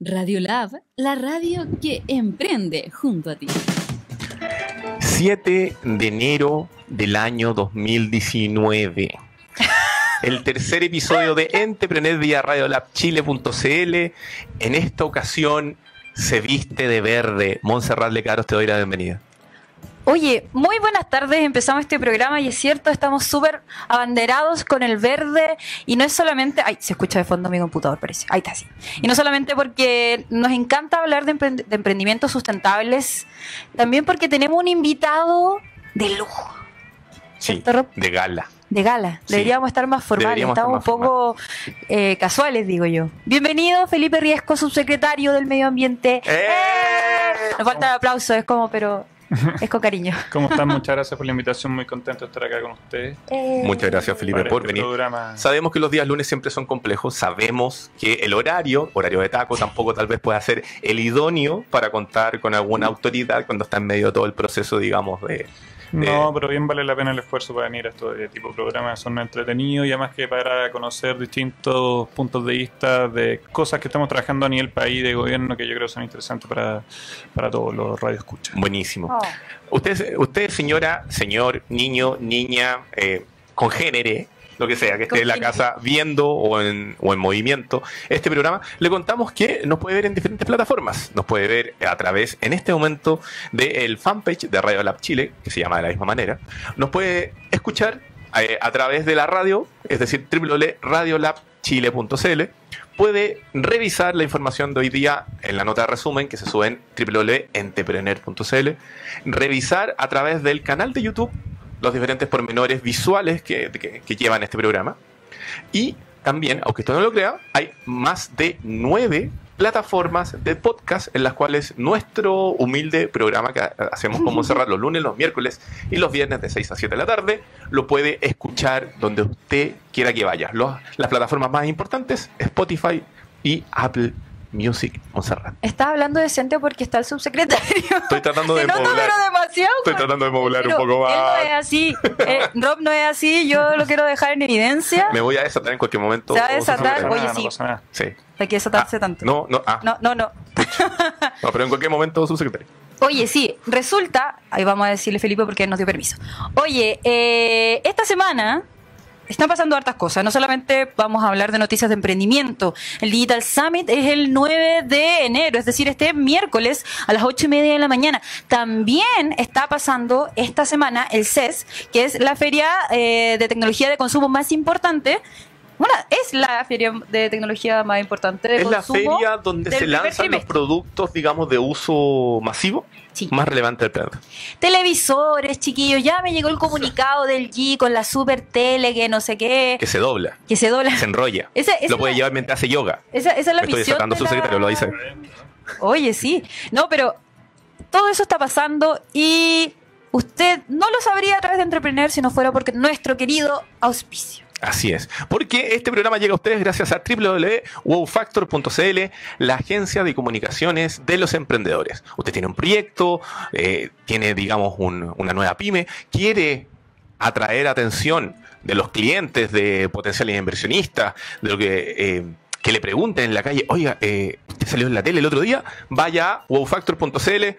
Radiolab, la radio que emprende junto a ti. 7 de enero del año 2019. El tercer episodio de Entrepreneur vía Radiolabchile.cl. En esta ocasión se viste de verde. Montserrat Lecaros, te doy la bienvenida. Oye, muy buenas tardes. Empezamos este programa y es cierto, estamos súper abanderados con el verde y no es solamente. Ay, se escucha de fondo mi computador, parece. Ahí está, sí. Y no solamente porque nos encanta hablar de, emprend- de emprendimientos sustentables, también porque tenemos un invitado de lujo, Sí, de gala. de gala. Sí. Deberíamos estar más formales, estamos un poco eh, casuales, digo yo. Bienvenido, Felipe Riesco, subsecretario del Medio Ambiente. ¡Eh! Nos falta el aplauso, es como, pero es con cariño. ¿Cómo están? Muchas gracias por la invitación. Muy contento de estar acá con ustedes. Eh, Muchas gracias, Felipe, por este venir. programa. Sabemos que los días lunes siempre son complejos, sabemos que el horario, horario de taco, tampoco tal vez pueda ser el idóneo para contar con alguna autoridad cuando está en medio de todo el proceso, digamos, de... No, pero bien vale la pena el esfuerzo para venir a estos de tipo de programas. Son entretenidos y además que para conocer distintos puntos de vista de cosas que estamos trabajando a nivel país de gobierno que yo creo son interesantes para, para todos los radioescuchas. Buenísimo. oh. Usted, usted, señora, señor, niño, niña, eh, congénere, lo que sea, que esté en la casa viendo o en, o en movimiento este programa, le contamos que nos puede ver en diferentes plataformas. Nos puede ver a través, en este momento, del fanpage de Radio Lab Chile, que se llama de la misma manera. Nos puede escuchar eh, a través de la radio, es decir, www.radiolabchile.cl. Puede revisar la información de hoy día en la nota de resumen que se sube en www.entrepreneur.cl. Revisar a través del canal de YouTube los diferentes pormenores visuales que, que- que llevan este programa. Y también, aunque usted no lo crea, hay más de nueve plataformas de podcast en las cuales nuestro humilde programa que hacemos como cerrar los lunes, los miércoles y los viernes de 6 a 7 de la tarde, lo puede escuchar donde usted quiera que vaya. Los- las plataformas más importantes, Spotify y Apple Music Montserrat. Estás hablando decente porque está el subsecretario. Estoy tratando de pero demasiado. Estoy tratando de modular un poco Él no más. es así. Eh, Rob no es así. Yo lo quiero dejar en evidencia. Me voy a desatar en cualquier momento. Se va a desatar, oye, no sí. pasa nada. Sí. Hay que desatarse Ah, tanto. No, no, ah, no, no, no. no, pero en cualquier momento, subsecretario. Oye, sí, resulta, ahí vamos a decirle Felipe porque él nos dio permiso. Oye, eh, esta semana están pasando hartas cosas. No solamente vamos a hablar de noticias de emprendimiento. El Digital Summit es el 9 de enero, es decir, este miércoles a las 8 y media de la mañana. También está pasando esta semana el CES, que es la feria eh, de tecnología de consumo más importante. Bueno, es la feria de tecnología más importante de Es la feria donde se lanzan los productos, digamos, de uso masivo Sí. más relevante del planeta. Televisores, chiquillos, ya me llegó el comunicado del G con la super tele que no sé qué, Que se dobla, que se dobla. se enrolla. Esa, esa Lo puede la- llevar mientras hace yoga. esa, esa es la estoy sacando su la- secretario, lo dice. Oye, sí. No, pero todo eso está pasando y usted no lo sabría a través de Entrepreneur si no fuera porque nuestro querido auspicio. Así es. Porque este programa llega a ustedes gracias a www.wowfactor.cl, la agencia de comunicaciones de los emprendedores. Usted tiene un proyecto, eh, tiene, digamos, un- una nueva pyme, quiere atraer atención de los clientes, de potenciales inversionistas, de lo que, eh, que le pregunten en la calle, oiga, eh, usted salió en la tele el otro día, vaya a wowfactor.cl,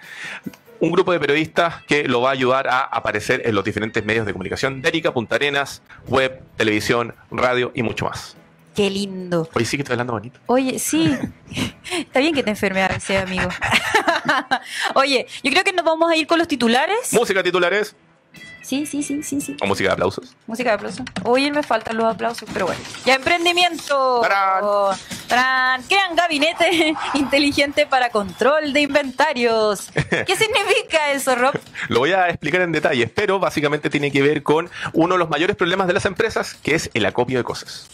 un grupo de periodistas que lo va a ayudar a aparecer en los diferentes medios de comunicación de Arica, Punta Arenas, web, televisión, radio y mucho más. Qué lindo. Hoy sí que estoy hablando bonito. Oye, sí. Está bien que te enferme a veces, amigo. Oye, yo creo que nos vamos a ir con los titulares. Música titulares Sí, sí, sí, sí, sí. o música de aplausos. Música de aplausos. Hoy me faltan los aplausos, pero bueno. Ya, emprendimiento. ¡Tarán! ¡Tarán! Crean gabinete inteligente para control de inventarios. ¿Qué significa eso, Rob? Lo voy a explicar en detalles, pero básicamente tiene que ver con uno de los mayores problemas de las empresas, que es el acopio de cosas.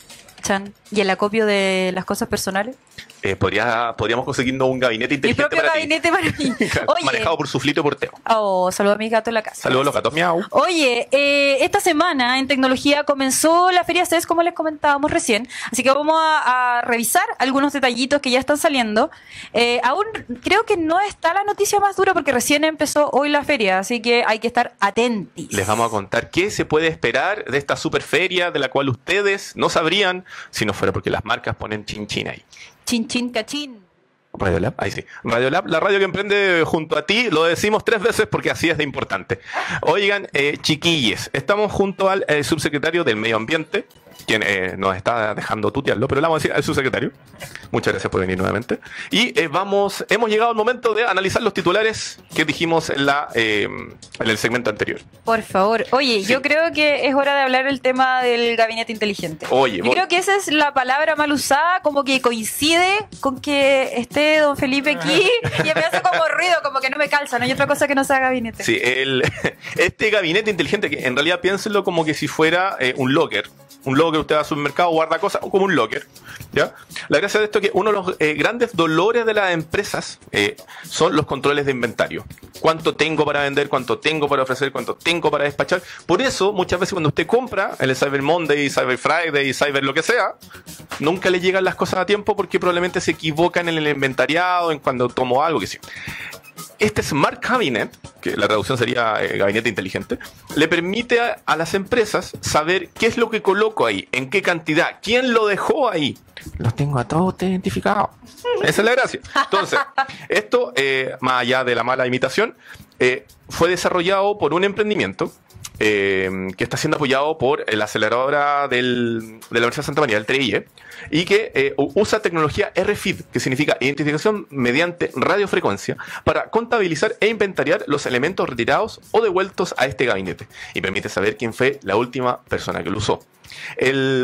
¿Y el acopio de las cosas personales? Eh, podría, podríamos conseguirnos un gabinete Mi inteligente propio para ti. gabinete para mí. Oye. manejado por su flito porteo. Oh, saludo a mis gatos en la casa. Saludos a los gatos miau. Oye, eh, esta semana en tecnología comenzó la Feria CES, como les comentábamos recién, así que vamos a, a revisar algunos detallitos que ya están saliendo. Eh, aún creo que no está la noticia más dura porque recién empezó hoy la feria, así que hay que estar atentos. Les vamos a contar qué se puede esperar de esta super feria de la cual ustedes no sabrían si no fuera porque las marcas ponen chin chin ahí. Chin, chin, cachín. Radiolab, ahí sí. Radiolab, la radio que emprende junto a ti, lo decimos tres veces porque así es de importante. Oigan, eh, chiquilles, estamos junto al eh, subsecretario del Medio Ambiente, quien eh, nos está dejando tutearlo, pero le vamos a decir al subsecretario. Muchas gracias por venir nuevamente. Y eh, vamos, hemos llegado al momento de analizar los titulares que dijimos en, la, eh, en el segmento anterior. Por favor. Oye, Sí. yo creo que es hora de hablar el tema del gabinete inteligente. Oye, Yo voy- creo que esa es la palabra mal usada, como que coincide con que esté don Felipe aquí y me hace como ruido, como que no me calza, no hay otra cosa que no sea gabinete. Sí, el, este gabinete inteligente, que en realidad piénsenlo como que si fuera eh, un locker. Un locker, usted va al supermercado, guarda cosas, como un locker. ¿ya? La gracia de esto es que uno de los eh, grandes dolores de las empresas eh, son los controles de inventario. Cuánto tengo para vender, cuánto tengo para ofrecer, cuánto tengo para despachar. Por eso, muchas veces cuando usted compra el Cyber Monday, Cyber Friday, Cyber lo que sea, nunca le llegan las cosas a tiempo porque probablemente se equivocan en el inventariado, en cuando tomo algo, que sí. Este Smart Cabinet, que la traducción sería eh, gabinete inteligente, le permite a, a las empresas saber qué es lo que coloco ahí, en qué cantidad, quién lo dejó ahí. Los tengo a todos identificados. Esa es la gracia. Entonces, esto, eh, más allá de la mala imitación, eh, fue desarrollado por un emprendimiento eh, que está siendo apoyado por la aceleradora del- de la Universidad de Santa María, el TRIE, y que eh, usa tecnología RFID, que significa identificación mediante radiofrecuencia, para contabilizar e inventariar los elementos retirados o devueltos a este gabinete, y permite saber quién fue la última persona que lo usó.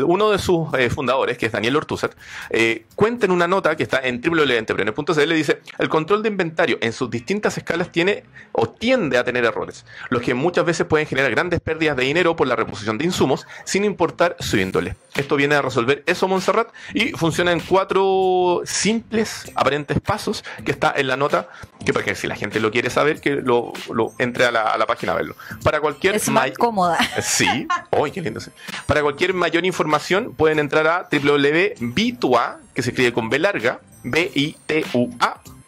Uno de sus eh, fundadores, que es Daniel Ortuzat, eh, cuenta en una nota que está en www.entrepreneur.cl, dice, el control de inventario en sus distintas escalas tiene o tiende a tener errores, los que muchas veces pueden generar grandes pérdidas de dinero por la reposición de insumos, sin importar su índole. Esto viene a resolver eso Montserrat y funciona en cuatro simples, aparentes pasos que está en la nota, que para que si la gente lo quiere saber, que lo, lo entre a la, a la página a verlo. Para cualquier Es más cómoda. Sí, ¡Uy, qué lindo! Para cualquier mayor información pueden entrar a www.bitua, que se escribe con B larga, B-I-T-U-A.io.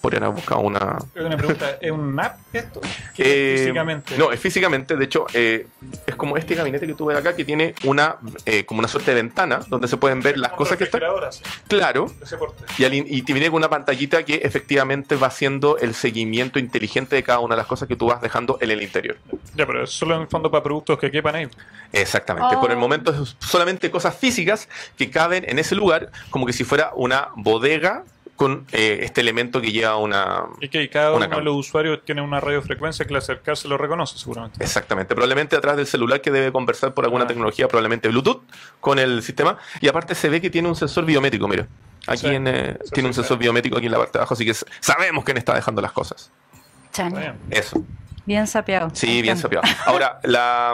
Podrían haber buscado una... Una pregunta, ¿es un app esto? Eh, Físicamente. No, es físicamente, de hecho, eh, es como este gabinete que tuve acá que tiene una eh, como una suerte de ventana donde se pueden ver las cosas que están. Claro. Y, al y te viene con una pantallita que efectivamente va haciendo el seguimiento inteligente de cada una de las cosas que tú vas dejando en el interior. Ya, pero es solo en el fondo para productos que quepan ahí. Exactamente. Oh. Por el momento es solamente cosas físicas que caben en ese lugar, como que si fuera una bodega con eh, este elemento que lleva una. Y que cada Una uno de los usuarios tiene una radiofrecuencia que al acercarse lo reconoce seguramente. Exactamente. Probablemente atrás del celular que debe conversar por alguna Ah. tecnología, probablemente Bluetooth, con el sistema. Y aparte se ve que tiene un sensor biométrico, mira. Aquí Sí. en, eh, Sí, tiene un sensor sí. biométrico aquí en la parte de abajo, así que sabemos quién está dejando las cosas. Chan. Eso. Bien sapeado. Sí, bien sapeado. Ahora, la,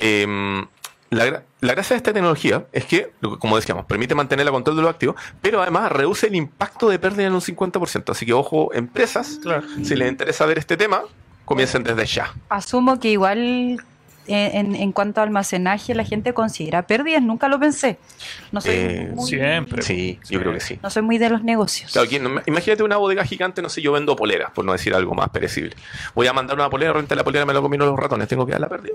em, la, gra- la gracia de esta tecnología es que, lo como decíamos, permite mantener el control de los activos, pero además reduce el impacto de pérdida en un 50%. Así que, ojo, empresas, Claro. si les interesa ver este tema, comiencen desde ya. Asumo que igual eh, en, en cuanto a almacenaje la gente considera pérdidas, nunca lo pensé. No soy, Eh, muy, Siempre. Sí, yo creo que sí. no soy muy de los negocios. Claro, aquí, no- imagínate una bodega gigante, no sé, yo vendo poleras, por no decir algo más perecible. Voy a mandar una polera, renta la polera, me la comieron los ratones, tengo que darla perdida.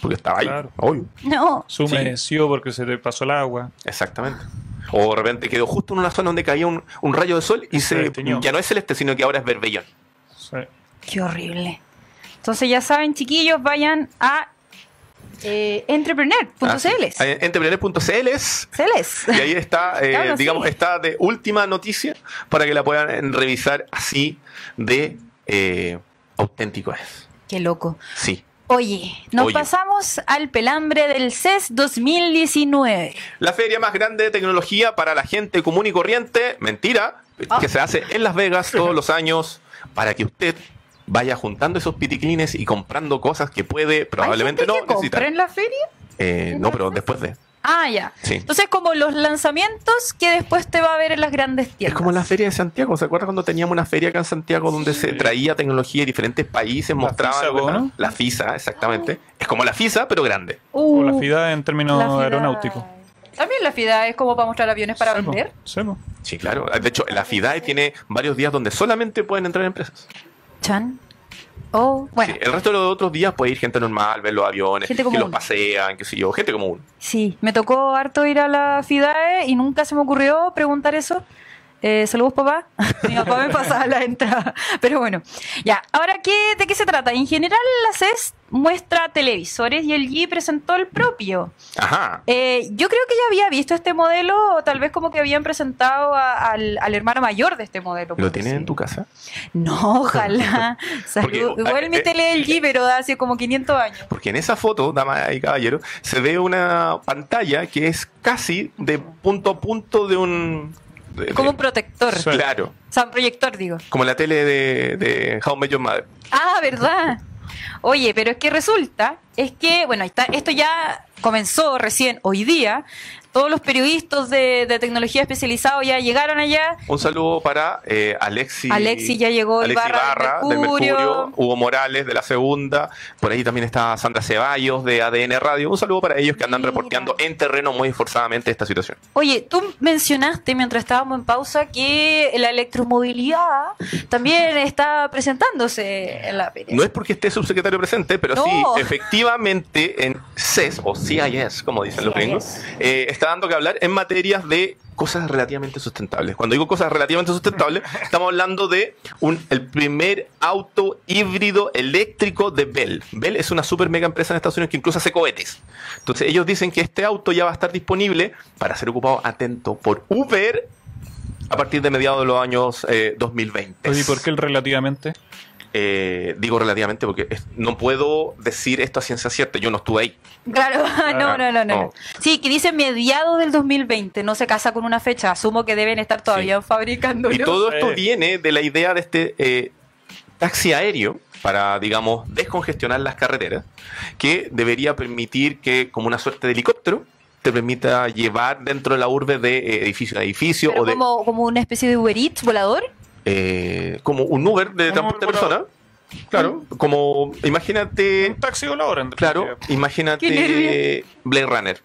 Porque estaba ahí. Claro. Obvio. No, Se humedeció porque se te pasó el agua. Exactamente. O de repente quedó justo en una zona donde caía un, un rayo de sol y Se ya no es celeste, sino que ahora es berbellón. Sí. qué horrible. Entonces ya saben, chiquillos, vayan a eh, entrepreneur.cl. Ah, sí. Ahí, Entrepreneur.cl es- Celes. y ahí está, eh, Claro, digamos, sí. está de última noticia para que la puedan eh, revisar así de eh, auténtico es. Qué loco. Sí. Oye, nos Oye. pasamos al pelambre del CES 2019. La feria más grande de tecnología para la gente común y corriente, mentira, Ah. que se hace en Las Vegas todos los años para que usted vaya juntando esos piticlines y comprando cosas que puede probablemente ¿Hay no gente que necesitar. compra en la feria? Eh, no, pero después de. Ah, ya. Sí. Entonces, como los lanzamientos que después te va a ver en las grandes Es tiendas. como la feria de Santiago. ¿Se acuerda cuando teníamos una feria acá en Santiago donde se traía tecnología de diferentes países, mostraba FISA, algo, ¿no? La FISA, exactamente. Es como la FISA, pero grande. Uh, O la FIDA en términos aeronáuticos. También la FIDA es como para mostrar aviones para vender. Sí, claro. De hecho, la FIDAE tiene varios días donde solamente pueden entrar empresas. Chan. Oh, bueno, Sí, el resto de los otros días puede ir gente normal, ver los aviones, Gente que los pasean, qué sé yo, gente común. sí, me tocó harto ir a la FIDAE y nunca se me ocurrió preguntar eso. Eh, saludos, papá. Mi papá me pasaba la entrada. Pero bueno, ya. Ahora, ¿qué, ¿de qué se trata? En general, la CES muestra televisores y el G presentó el propio. Ajá. Eh, yo creo que ya había visto este modelo, o tal vez como que habían presentado a- al, al hermano mayor de este modelo. ¿Lo tienes en tu casa? No, ojalá. Porque. Igual mi eh, tele es el G, pero hace como 500 años. Porque en esa foto, damas y caballeros, se ve una pantalla que es casi de punto a punto de un... Como un protector. Claro, O sea, un proyector, digo. como la tele de, de How I Met Your Mother. Ah, ¿verdad? Oye, pero es que resulta, es que, bueno, está, esto ya comenzó recién hoy día. Todos los periodistas de, de tecnología especializados ya llegaron allá. Un saludo para eh, Alexi. Alexi ya llegó, Alexi Ibarra, del del Mercurio. Mercurio, Hugo Morales de la segunda, por ahí también está Sandra Ceballos de ADN Radio. Un saludo para ellos que andan Mira. reporteando en terreno muy esforzadamente esta situación. Oye, tú mencionaste mientras estábamos en pausa que la electromovilidad también está presentándose en la. No es porque esté subsecretario presente, pero No. sí, efectivamente en CES o CIS, como dicen los CIS. gringos, eh, está dando que hablar en materias de cosas relativamente sustentables. Cuando digo cosas relativamente sustentables, estamos hablando de un, el primer auto híbrido eléctrico de Bell. Bell es una super mega empresa en Estados Unidos que incluso hace cohetes. Entonces ellos dicen que este auto ya va a estar disponible para ser ocupado, atento, por Uber a partir de mediados de los años eh, 2020. Oye, ¿y por qué el relativamente? Eh, digo relativamente porque es- no puedo decir esto a ciencia cierta. Yo no estuve ahí. Claro, no, no, no, no, no. Sí, que dice mediados del 2020, no se casa con una fecha, asumo que deben estar todavía fabricando. Y todo esto Sí. viene de la idea de este eh, taxi aéreo para, digamos, descongestionar las carreteras, que debería permitir que, como una suerte de helicóptero, te permita llevar dentro de la urbe de eh, edificio a edificio o de como, como una especie de Uber Eats volador. Eh, como un Uber de Un transporte de Uber personas. Claro, como imagínate, Un taxi volador, en claro, imagínate. Blade Runner.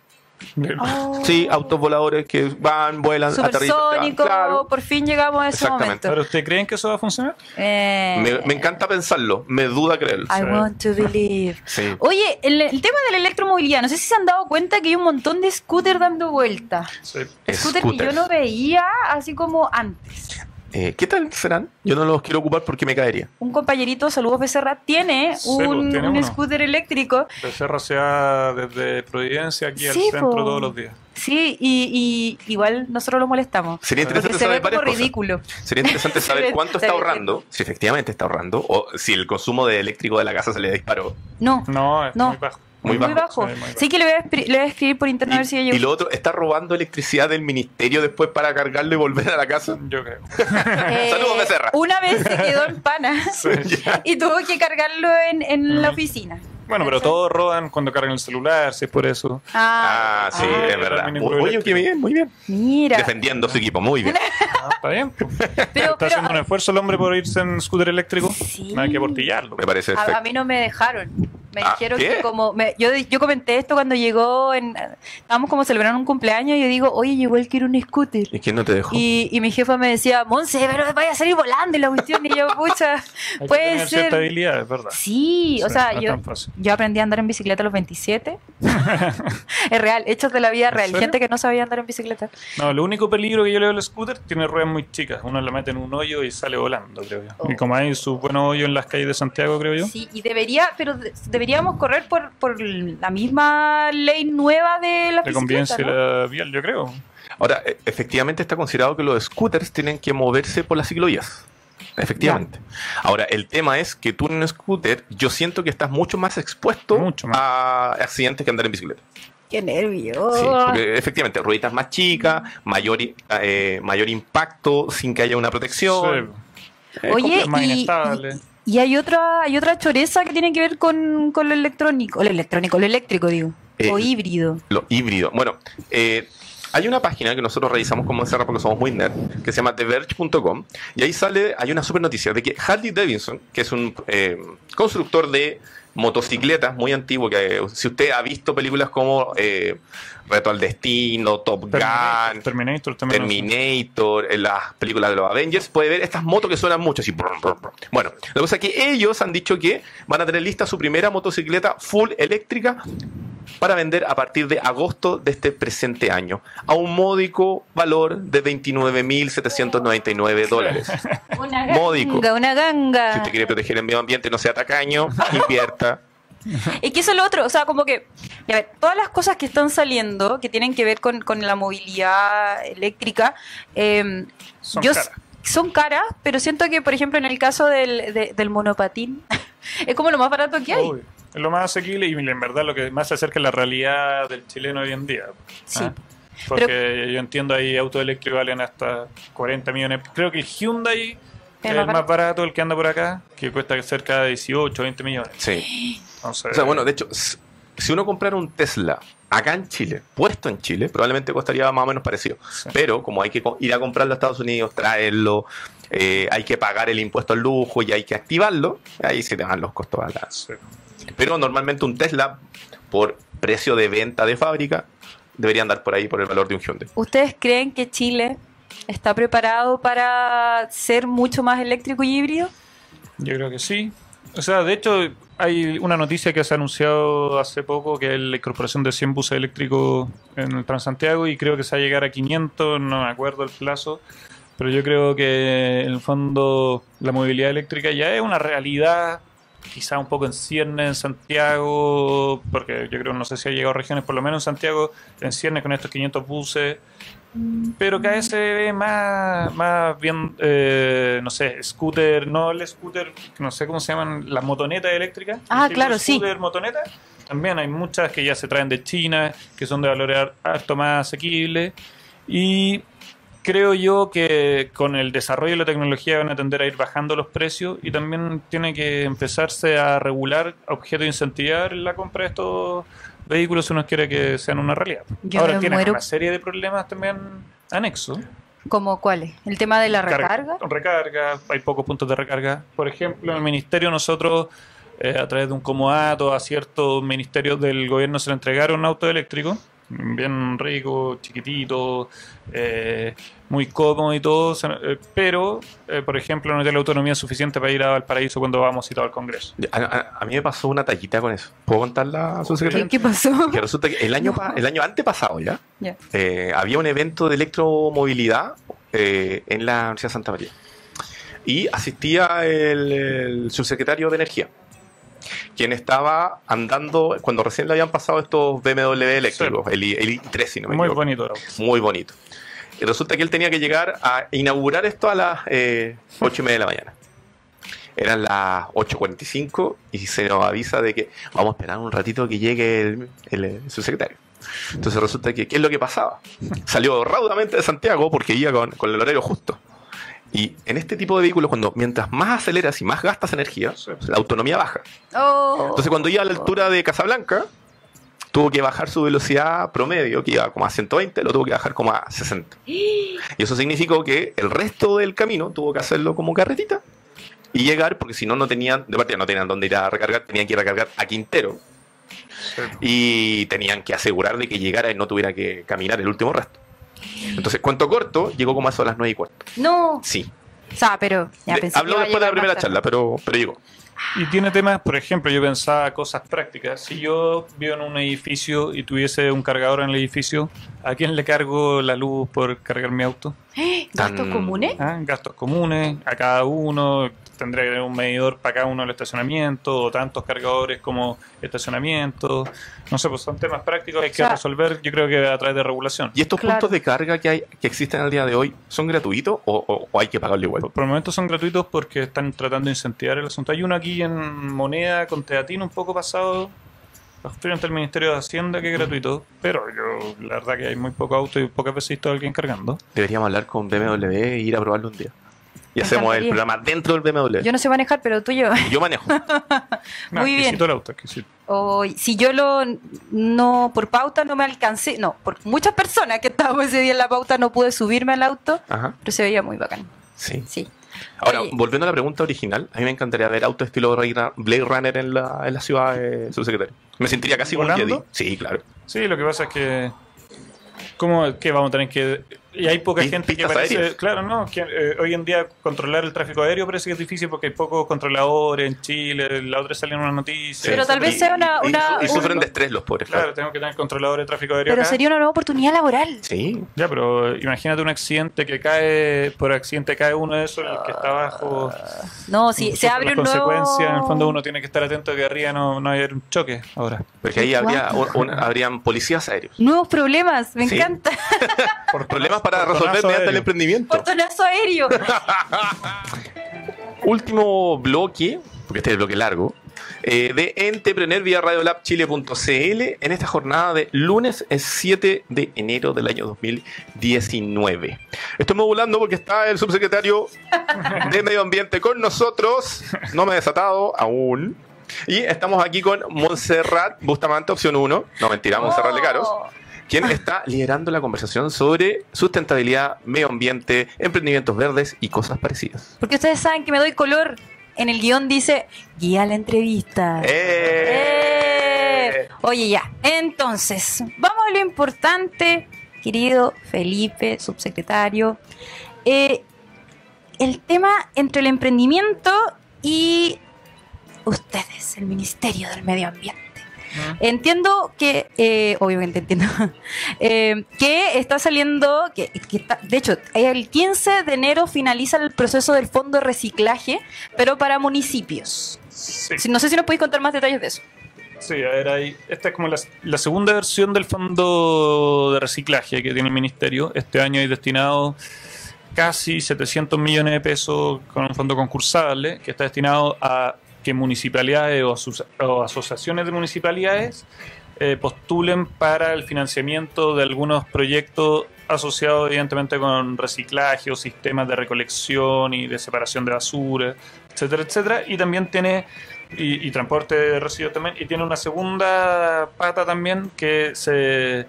Oh. Sí, autos voladores que van, vuelan, aterrizan. Supersónico, Claro. por fin llegamos a ese Exactamente. momento. ¿Pero usted creen que eso va a funcionar? Eh, Me, me encanta pensarlo, me duda creerlo. I Sí. want to believe. Sí. Oye, el, el tema de la electromovilidad, no sé si se han dado cuenta que hay un montón de scooters dando vueltas. Sí. Scooters que yo no veía así como antes. Eh, ¿Qué tal serán? Yo no los quiero ocupar porque me caería. Un compañerito, saludos Becerra, tiene Sí, un, pues, tiene un scooter eléctrico. Becerra se va desde Providencia aquí al centro po. todos los días. Sí, y, y igual nosotros lo molestamos. Sería Porque interesante se ve saber como varias cosas. ridículo. Sería interesante saber cuánto está ahorrando, si efectivamente está ahorrando, o si el consumo de eléctrico de la casa se le disparó. No, No, es No. muy bajo. Muy muy, bajo. bajo. Sí, muy bajo. Sí que le voy a, escri- le voy a escribir por internet a ver si Y, ella y lo otro, ¿está robando electricidad del ministerio después para cargarlo y volver a la casa? Yo creo. Saludos, Becerra. Una vez se quedó en pana y tuvo que cargarlo en, en la oficina. Bueno, pero todos roban cuando cargan el celular, si es por eso. Ah, sí, ah, es verdad. Oye, qué bien, muy bien. Mira. Defendiendo su equipo, muy bien. Ah, está bien. Pero, Está pero haciendo un esfuerzo el hombre por irse en scooter eléctrico. Sí. No hay que aportillarlo. Me parece a, a mí no me dejaron. Me Ah, dijeron ¿qué? que como... me- yo, yo comenté esto cuando llegó en... Estábamos como celebrando un cumpleaños y yo digo, oye, llegó el que era un scooter. ¿Y quién no te dejó? Y, y mi jefa me decía, Monse, pero vaya a salir volando y la cuestión. Y yo, pucha, Hay que puede tener cierta ser. habilidad, es verdad. Sí, o sea, no yo, yo aprendí a andar en bicicleta a los 27. es real, hechos de la vida ¿En real. serio? Gente que no sabía andar en bicicleta. No, lo único peligro que yo le veo al scooter tiene ruedas muy chicas. Uno la mete en un hoyo y sale volando, creo yo. Oh. Y como hay sus buenos hoyos en las calles de Santiago, creo yo. Sí, y debería, pero de- deberíamos correr por, por la misma ley nueva de la conveniencia ¿no? la vial, yo creo. Ahora, e- efectivamente está considerado que los scooters tienen que moverse por las ciclovías. Efectivamente. Ahora, el tema es que tú en un scooter, yo siento que estás mucho más expuesto Mucho más. a accidentes que andar en bicicleta. Qué nervio. Sí, porque efectivamente, rueditas más chicas, mayor, eh, mayor impacto sin que haya una protección. Sí. Oye, y, inestable. Y- hay otra hay otra choreza que tiene que ver con, con lo electrónico, lo electrónico, lo eléctrico, digo, Eh, o híbrido. Lo híbrido. Bueno, eh, hay una página que nosotros revisamos como encerra porque somos muy nerd, que se llama TheVerge.com, y ahí sale, hay una super noticia de que Harley Davidson, que es un eh, constructor de motocicletas muy antiguo, que eh, si usted ha visto películas como eh, Reto al Destino, Top Terminator, Gun, Terminator también. Terminator, en las películas de los Avengers, puede ver estas motos que suenan mucho, así. brum, brum, brum. Bueno, la cosa es que ellos han dicho que van a tener lista su primera motocicleta full eléctrica para vender a partir de agosto de este presente año, a un módico valor de 29.799 dólares. Una Módico. ganga, una Si ganga. usted quiere proteger el medio ambiente, no sea tacaño, invierta. Es que eso es lo otro, o sea, como que, y a ver, todas las cosas que están saliendo, que tienen que ver con, con la movilidad eléctrica, eh, Son yo- caras. son caras, pero siento que, por ejemplo, en el caso del, de- del monopatín, es como lo más barato que hay. Es lo más asequible y en verdad lo que más se acerca a la realidad del chileno hoy en día. Sí. ¿ah? Porque yo entiendo ahí autos eléctricos valen hasta 40 millones. Creo que el Hyundai Es el más barato, el que anda por acá, que cuesta cerca de 18, 20 millones. Sí. Entonces, O sea, bueno, de hecho, si uno comprara un Tesla acá en Chile, puesto en Chile, probablemente costaría más o menos parecido. Sí. Pero como hay que ir a comprarlo a Estados Unidos, traerlo, eh, hay que pagar el impuesto al lujo y hay que activarlo, ahí se te van los costos a la- sí. Pero normalmente un Tesla, por precio de venta de fábrica, debería andar por ahí por el valor de un Hyundai. ¿Ustedes creen que Chile está preparado para ser mucho más eléctrico y híbrido? Yo creo que sí. O sea, de hecho, hay una noticia que se ha anunciado hace poco, que es la incorporación de 100 buses eléctricos en el Transantiago y creo que se va a llegar a 500, no me acuerdo el plazo, pero yo creo que en el fondo la movilidad eléctrica ya es una realidad, quizá un poco en ciernes, en Santiago, porque yo creo, no sé si ha llegado a regiones, por lo menos en Santiago, en ciernes con estos 500 buses, pero cada vez se ve más, más bien, eh, no sé, scooter, no el scooter, no sé cómo se llaman, las motonetas eléctricas. Ah, claro, sí. Scooter, motoneta. También hay muchas que ya se traen de China, que son de valor ar- harto más asequible. Y creo yo que con el desarrollo de la tecnología van a tender a ir bajando los precios y también tiene que empezarse a regular, objeto de incentivar la compra de estos vehículos si uno quiere que sean una realidad. Yo Ahora muero- una serie de problemas también anexos. ¿Como cuáles? ¿El tema de la recarga? Recarga, hay pocos puntos de recarga. Por ejemplo, en el ministerio nosotros, eh, a través de un comodato, a ciertos ministerios del gobierno se le entregaron autos eléctricos, bien rico, chiquitito, eh, muy cómodo y todo, se- eh, pero, eh, por ejemplo, no tiene la autonomía suficiente para ir a Valparaíso cuando vamos citado al Congreso. A, a- a mí me pasó una tallita con eso. ¿Puedo contarla, ¿Qué, qué pasó? Que resulta que el año, el año antepasado ya, Ya. eh, había un evento de electromovilidad eh, en la Universidad de Santa María. Y asistía el, el subsecretario de Energía, quien estaba andando cuando recién le habían pasado estos BMW eléctricos, el, I- el i3, si no me Muy equivoco. bonito el. Muy bonito. Y resulta que él tenía que llegar a inaugurar esto a las eh, 8 y media de la mañana. Eran las 8.45 y se nos avisa de que vamos a esperar un ratito que llegue el, el, eh, subsecretario. Entonces resulta que, ¿qué es lo que pasaba? Salió raudamente de Santiago porque iba con, con el horario justo. Y en este tipo de vehículos, cuando mientras más aceleras y más gastas energía, la autonomía baja. Oh. Entonces cuando iba a la altura de Casablanca, tuvo que bajar su velocidad promedio, que iba como a 120, lo tuvo que bajar como a 60. Y eso significó que el resto del camino tuvo que hacerlo como carretita y llegar, porque si no, no tenían, de partida no tenían dónde ir a recargar, tenían que ir a recargar a Quintero y tenían que asegurar de que llegara y no tuviera que caminar el último resto. Entonces, cuento corto, llegó como a eso a las 9 y cuarto. No. Sí. O sea, pero ya Le- pensé Habló iba a después de la primera charla, pero, pero llegó. Y tiene temas, por ejemplo, yo pensaba cosas prácticas. Si yo vivo en un edificio y tuviese un cargador en el edificio, ¿a quién le cargo la luz por cargar mi auto? ¿Gastos Tan- comunes? Ah, Gastos comunes, a cada uno tendría que tener un medidor para cada uno del estacionamiento, o tantos cargadores como estacionamiento. No sé, pues son temas prácticos que hay que sea- resolver, yo creo que a través de regulación. ¿Y estos Claro. puntos de carga que hay que existen al día de hoy son gratuitos o, o- o hay que pagarlo igual? Por, por el momento son gratuitos porque están tratando de incentivar el asunto. Hay uno aquí en Moneda con Teatino un poco pasado, frente al Ministerio de Hacienda, que es gratuito, pero yo, la verdad que hay muy poco auto y pocas veces he visto a alguien cargando. Deberíamos hablar con BMW e ir a probarlo un día. y Me hacemos el programa dentro del BMW. Yo no sé manejar, pero tú yo. Yo manejo. No, Muy bien. el auto, exquisito. O si yo lo no por pauta no me alcancé, no, por muchas personas que estábamos ese día en la pauta no pude subirme al auto, Ajá. pero se veía muy bacán. Sí. Sí. Ahora, Oye. volviendo a la pregunta original, a mí me encantaría ver auto estilo Blade Blade Runner en la, en la ciudad de subsecretario. Me sentiría casi como un ¿Volando? Jedi. Sí, claro. Sí, lo que pasa es que. ¿Cómo que vamos a tener que.? Y hay poca gente que parece. aéreas. Claro, no. que, eh, hoy en día controlar el tráfico aéreo parece que es difícil porque hay pocos controladores en Chile. La otra sale en una noticia. Pero tal vez Y- sea una- y- y- una- Y, sufren un- de estrés los pobres, Claro, claro. tenemos que tener controladores de tráfico aéreo. Pero acá. sería una nueva oportunidad laboral. Sí. Ya, pero imagínate un accidente que cae. Por accidente cae uno de esos, el que está abajo. No, si se abre un nuevo consecuencias. En el fondo uno tiene que estar atento a que arriba no, no haya un choque ahora. Porque ahí habría, Guau. un- un- habrían policías aéreos. nuevos problemas, me Sí. encanta. Por Problemas para portonazo resolver mediante el aéreo. emprendimiento. Portonazo aéreo. Último bloque, porque este es el bloque largo, eh, de Entrepreneur vía radiolabchile.cl en esta jornada de lunes es 7 de enero del año 2019. Estoy modulando porque está el subsecretario de Medio Ambiente con nosotros. No me he desatado aún. Y estamos aquí con Montserrat Bustamante, opción 1. No, mentira, Montserrat Lecaros. Quien está liderando la conversación sobre sustentabilidad, medio ambiente, emprendimientos verdes y cosas parecidas. Porque ustedes saben que me doy color. En el guion dice guía la entrevista. ¡Eh! ¡Eh! Oye, ya. Entonces, vamos a lo importante, querido Felipe, subsecretario. Eh, el tema entre el emprendimiento y ustedes, el Ministerio del Medio Ambiente. Entiendo que, eh, obviamente entiendo, eh, que está saliendo, que, que está- de hecho, el 15 de enero finaliza el proceso del fondo de reciclaje, pero para municipios. Sí. No sé si nos podéis contar más detalles de eso. Sí, a ver, ahí, esta es como la, la segunda versión del fondo de reciclaje que tiene el ministerio. Este año hay destinado casi 700 millones de pesos con un fondo concursable que está destinado a que municipalidades o, aso- o asociaciones de municipalidades eh, postulen para el financiamiento de algunos proyectos asociados evidentemente con reciclaje o sistemas de recolección y de separación de basura, etcétera, etcétera. Y también tiene y, transporte de residuos también. Y tiene una segunda pata también que se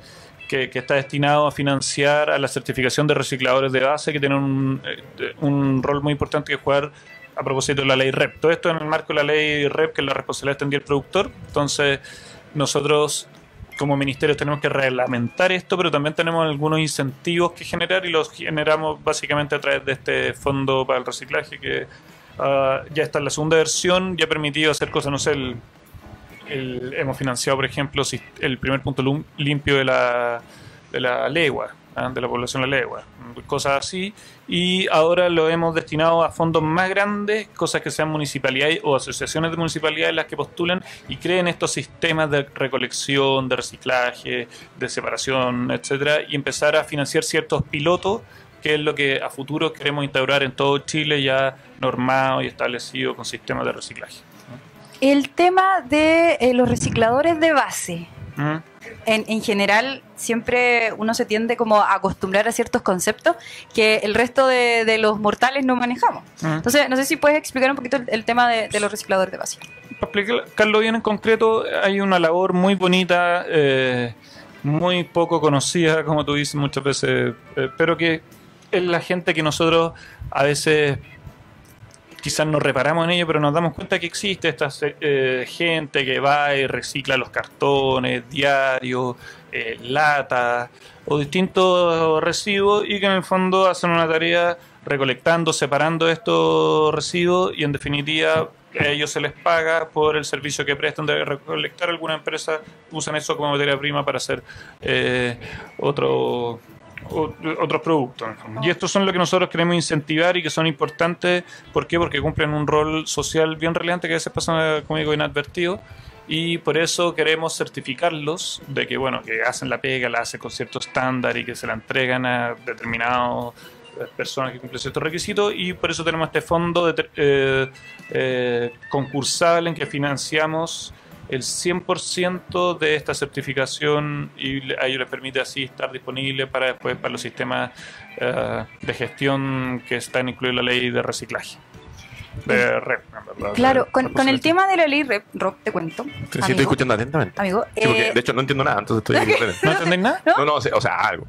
que, que está destinado a financiar a la certificación de recicladores de base, que tienen un, eh, un rol muy importante que jugar a propósito de la ley REP. Todo esto en el marco de la ley REP, que es la responsabilidad extendida del productor. Entonces, nosotros como ministerio tenemos que reglamentar esto, pero también tenemos algunos incentivos que generar y los generamos básicamente a través de este fondo para el reciclaje que ah, ya está en la segunda versión, ya ha permitido hacer cosas, no sé, el, hemos financiado, por ejemplo, el primer punto limpio de la, de la legua. De la población la legua, cosas así, y ahora lo hemos destinado a fondos más grandes, cosas que sean municipalidades o asociaciones de municipalidades las que postulen y creen estos sistemas de recolección, de reciclaje, de separación, etcétera, y empezar a financiar ciertos pilotos que es lo que a futuro queremos instaurar en todo Chile ya normado y establecido con sistemas de reciclaje. El tema de eh, los recicladores de base. ¿Mm? En, en general, siempre uno se tiende como a acostumbrar a ciertos conceptos que el resto de, de los mortales no manejamos. Entonces, no sé si puedes explicar un poquito el, el tema de, de los recicladores de base. Para explicarlo bien en concreto, hay una labor muy bonita, eh, muy poco conocida, como tú dices muchas veces, eh, pero que es la gente que nosotros a veces quizás no reparamos en ello, pero nos damos cuenta que existe esta eh, gente que va y recicla los cartones, diarios, eh, latas o distintos residuos y que en el fondo hacen una tarea recolectando, separando estos residuos y en definitiva a ellos se les paga por el servicio que prestan de recolectar. Alguna empresa usan eso como materia prima para hacer eh, otro otros productos. Y estos son lo que nosotros queremos incentivar y que son importantes. ¿Por qué? Porque cumplen un rol social bien relevante que a veces pasa conmigo inadvertido. Y por eso queremos certificarlos de que, bueno, que hacen la pega, la hacen con cierto estándar y que se la entregan a determinados personas que cumplen ciertos requisitos y por eso tenemos este fondo de, eh, eh, concursable en que financiamos el 100% de esta certificación y a ellos les permite así estar disponible para después para los sistemas eh, de gestión que están incluidos en la ley de reciclaje. De REP, en verdad, Claro, de con, con el tema de la ley REP, Rob, te cuento. Sí, estoy amigo, escuchando atentamente. amigo, Sí, porque, eh, de hecho, no entiendo nada, entonces estoy. ¿No entendéis nada? ¿no? No, o sea, o sea, algo.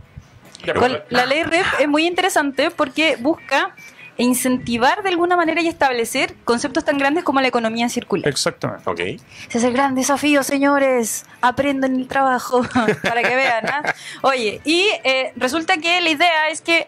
Con- la ley REP es muy interesante porque busca incentivar de alguna manera y establecer conceptos tan grandes como la economía circular. Exactamente. Ok. Ese es el gran desafío, señores. Aprenden el trabajo para que vean. ¿ah? Oye, y eh, resulta que la idea es que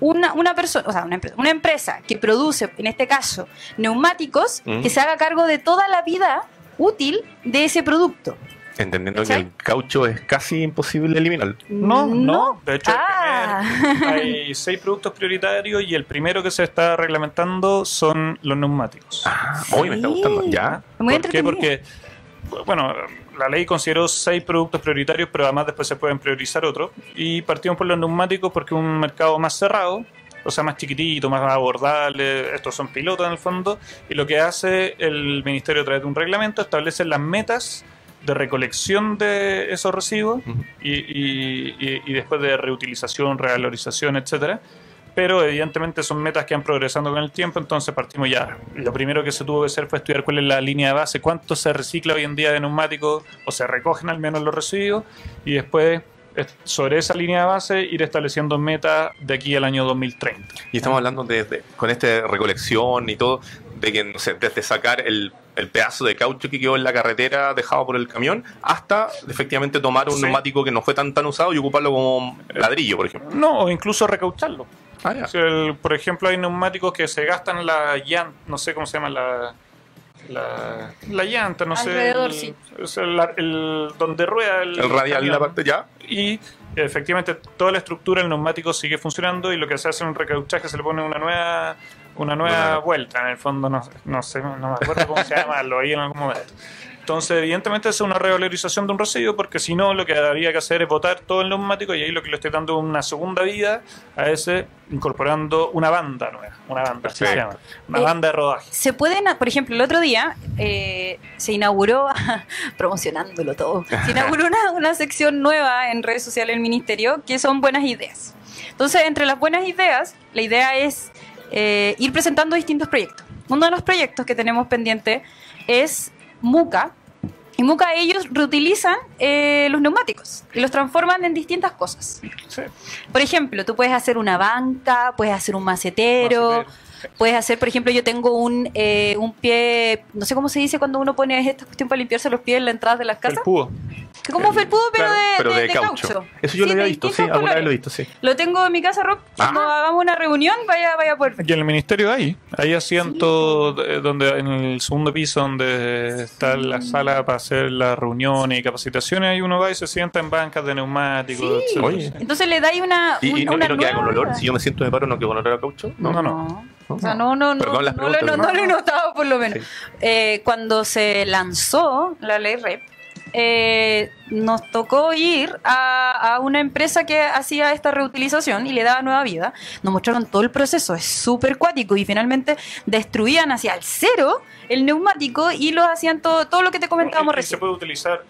una, una persona, o sea, una empresa, una empresa que produce, en este caso, neumáticos, Mm. que se haga cargo de toda la vida útil de ese producto. Entendiendo que el caucho es casi imposible eliminar. No, no. De hecho, Ah. primer- hay seis productos prioritarios y el primero que se está reglamentando son los neumáticos. Ah, hoy me está gustando. Ya. Muy ¿Por qué? Porque, bueno, la ley consideró seis productos prioritarios, pero además después se pueden priorizar otros. Y partimos por los neumáticos porque es un mercado más cerrado, o sea, más chiquitito, más abordable. Estos son pilotos en el fondo. Y lo que hace el Ministerio a través de un reglamento establece las metas de recolección de esos residuos y, y- y- y después de reutilización, revalorización, etcétera. Pero evidentemente son metas que han progresando con el tiempo, entonces partimos ya. Lo primero que se tuvo que hacer fue estudiar cuál es la línea de base, cuánto se recicla hoy en día de neumáticos o se recogen al menos los residuos y después es- sobre esa línea de base ir estableciendo metas de aquí al año 2030. Y estamos hablando de, de- con esta recolección y todo, de que, no sé, desde sacar el, el pedazo de caucho que quedó en la carretera dejado por el camión, hasta efectivamente tomar un Sí. neumático que no fue tan tan usado y ocuparlo como ladrillo, por ejemplo. No, o incluso recaucharlo. Ah, ya. El- por ejemplo, hay neumáticos que se gastan la llanta, no sé cómo se llama la. La, la llanta, no Alrededor, sé. sí. el- o sea, la- el- donde rueda el. El radial, camión. la parte ya. Y efectivamente toda la estructura del neumático sigue funcionando y lo que se hace en un recauchaje se le pone una nueva una nueva vuelta. En el fondo no, no sé, no me acuerdo cómo se llama, lo oí en algún momento. Entonces, evidentemente, es una revalorización de un residuo, porque si no, lo que habría que hacer es botar todo el neumático y ahí lo que le estoy dando es una segunda vida a ese, incorporando una banda nueva, una banda, así se llama, una Eh, banda de rodaje. Se pueden, por ejemplo, el otro día eh, se inauguró, promocionándolo todo, se inauguró una, una sección nueva en redes sociales del ministerio que son buenas ideas. Entonces, entre las buenas ideas, la idea es eh, ir presentando distintos proyectos. Uno de los proyectos que tenemos pendiente es Muca. Y Muca ellos reutilizan eh, los neumáticos y los transforman en distintas cosas. Sí. Por ejemplo, tú puedes hacer una banca, puedes hacer un macetero, puedes hacer, por ejemplo, yo tengo un, eh, un pie, no sé cómo se dice cuando uno pone esta cuestión para limpiarse los pies en la entrada de las El casas. pudo. Que como felpudo, pero, Claro, de, pero de- de de caucho. Eso yo lo Sí, había visto, sí, alguna vez lo he visto, sí. Lo tengo en mi casa, Rob. Cuando Ah. hagamos una reunión, vaya, vaya a poder ver. Y en el ministerio hay, hay asientos eh, donde en el segundo piso donde está la sala para hacer las reuniones y capacitaciones, ahí uno va y se sienta en bancas de neumáticos, Sí. etcétera. Oye. Entonces le dais una, ¿Y, no, una y no queda con olor? Si yo me siento de paro, ¿no queda con olor a caucho? No, no, no. No. O sea, no, no, no, no, lo, no, no he notado por lo menos. Sí. Eh, cuando se lanzó la ley REP, eh, nos tocó ir a, a una empresa que hacía esta reutilización y le daba nueva vida. Nos mostraron todo el proceso, es súper cuático y finalmente destruían hacia el cero el neumático y lo hacían todo, todo lo que te comentábamos Y- y se recién. puede utilizar